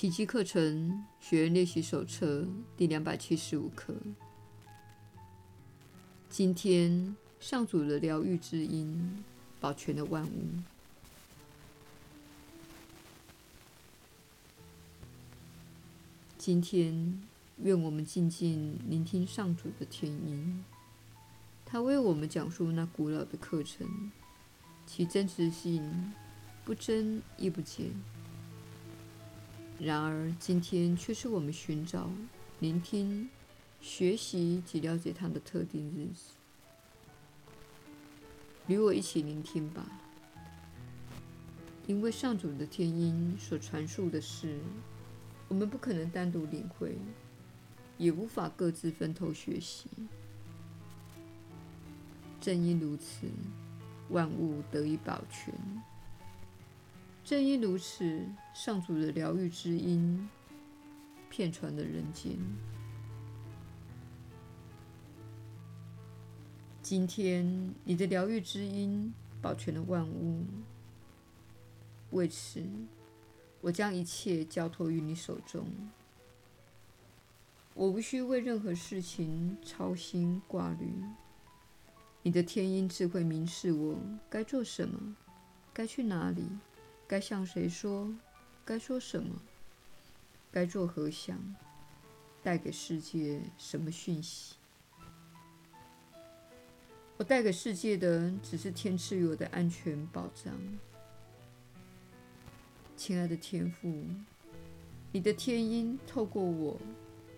奇迹课程学员练习手册第两百七十五课。今天，上主的疗愈之音保全了万物。今天，愿我们静静聆听上主的天音。他为我们讲述那古老的课程，其真实性不增亦不减。然而，今天却是我们寻找、聆听、学习及了解它的特定日子。与我一起聆听吧，因为上主的天音所传述的事，我们不可能单独领会，也无法各自分头学习。正因如此，万物得以保全。正因如此，上主的疗愈之音遍传了人间。今天，你的疗愈之音保全了万物。为此，我将一切交托于你手中。我无需为任何事情操心挂虑。你的天音智慧明示我该做什么，该去哪里。该向谁说？该说什么？该做何想？带给世界什么讯息？我带给世界的只是天赐予我的安全保障。亲爱的天父，你的天音透过我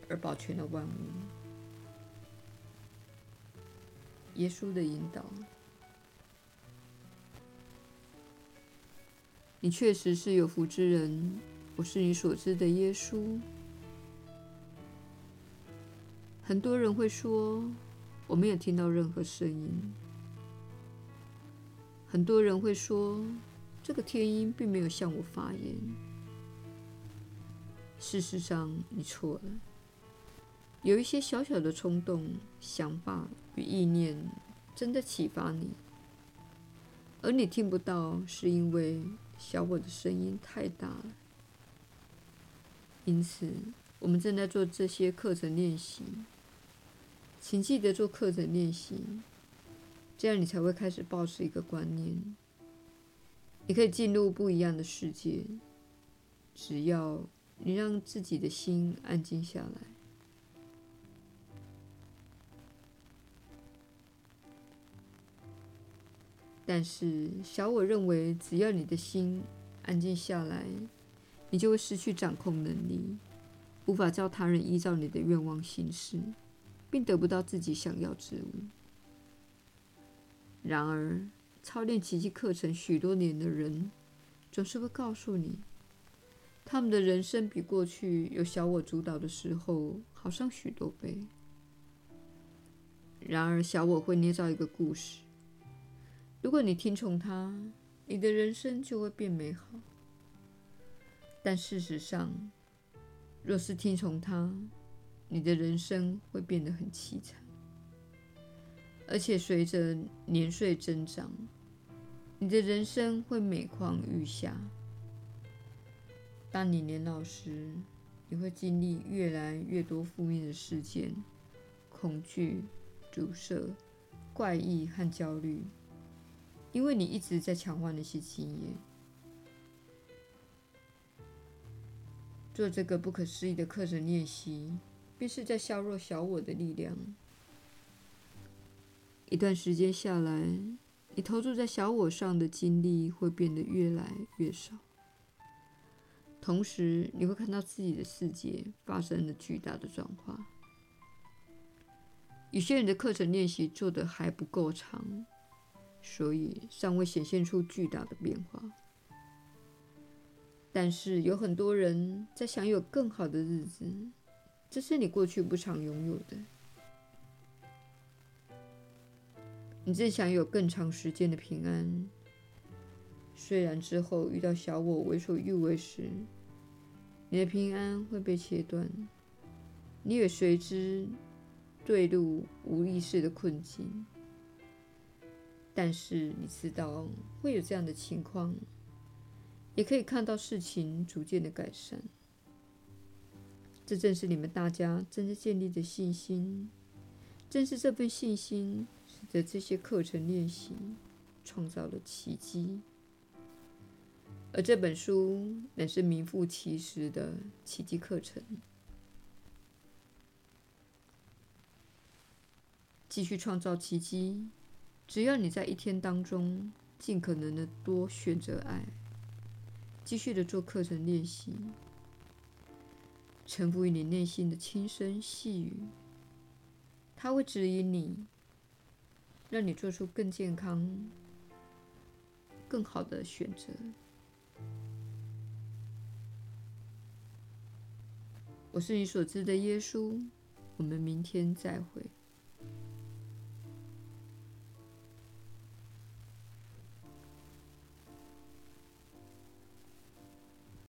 而保全了万物。耶稣的引导。你确实是有福之人，我是你所知的耶稣。很多人会说，我没有听到任何声音。很多人会说，这个天音并没有向我发言。事实上，你错了。有一些小小的冲动、想法与意念，真的启发你，而你听不到，是因为。小我的声音太大了，因此我们正在做这些课程练习。请记得做课程练习，这样你才会开始保持一个观念：你可以进入不一样的世界，只要你让自己的心安静下来。但是，小我认为，只要你的心安静下来，你就会失去掌控能力，无法叫他人依照你的愿望行事，并得不到自己想要之物。然而，操练奇迹课程许多年的人，总是会告诉你，他们的人生比过去有小我主导的时候好上许多倍。然而，小我会捏造一个故事。如果你听从他，你的人生就会变美好。但事实上，若是听从他，你的人生会变得很凄惨。而且随着年岁增长，你的人生会每况愈下。当你年老时，你会经历越来越多负面的事件、恐惧、阻塞、怪异和焦虑。因为你一直在强化那些经验，做这个不可思议的课程练习，便是在削弱小我的力量。一段时间下来，你投注在小我上的精力会变得越来越少，同时你会看到自己的世界发生了巨大的转化。有些人的课程练习做得还不够长。所以尚未显现出巨大的变化，但是有很多人在享有更好的日子，这是你过去不常拥有的。你正享有更长时间的平安，虽然之后遇到小我为所欲为时，你的平安会被切断，你也随之坠入无意识的困境。但是你知道会有这样的情况，也可以看到事情逐渐的改善。这正是你们大家正在建立的信心，正是这份信心使得这些课程练习创造了奇迹。而这本书乃是名副其实的奇迹课程。继续创造奇迹，只要你在一天当中尽可能的多选择爱，继续的做课程练习，臣服于你内心的轻声细语，它会指引你，让你做出更健康、更好的选择。我是你所知的耶稣，我们明天再会。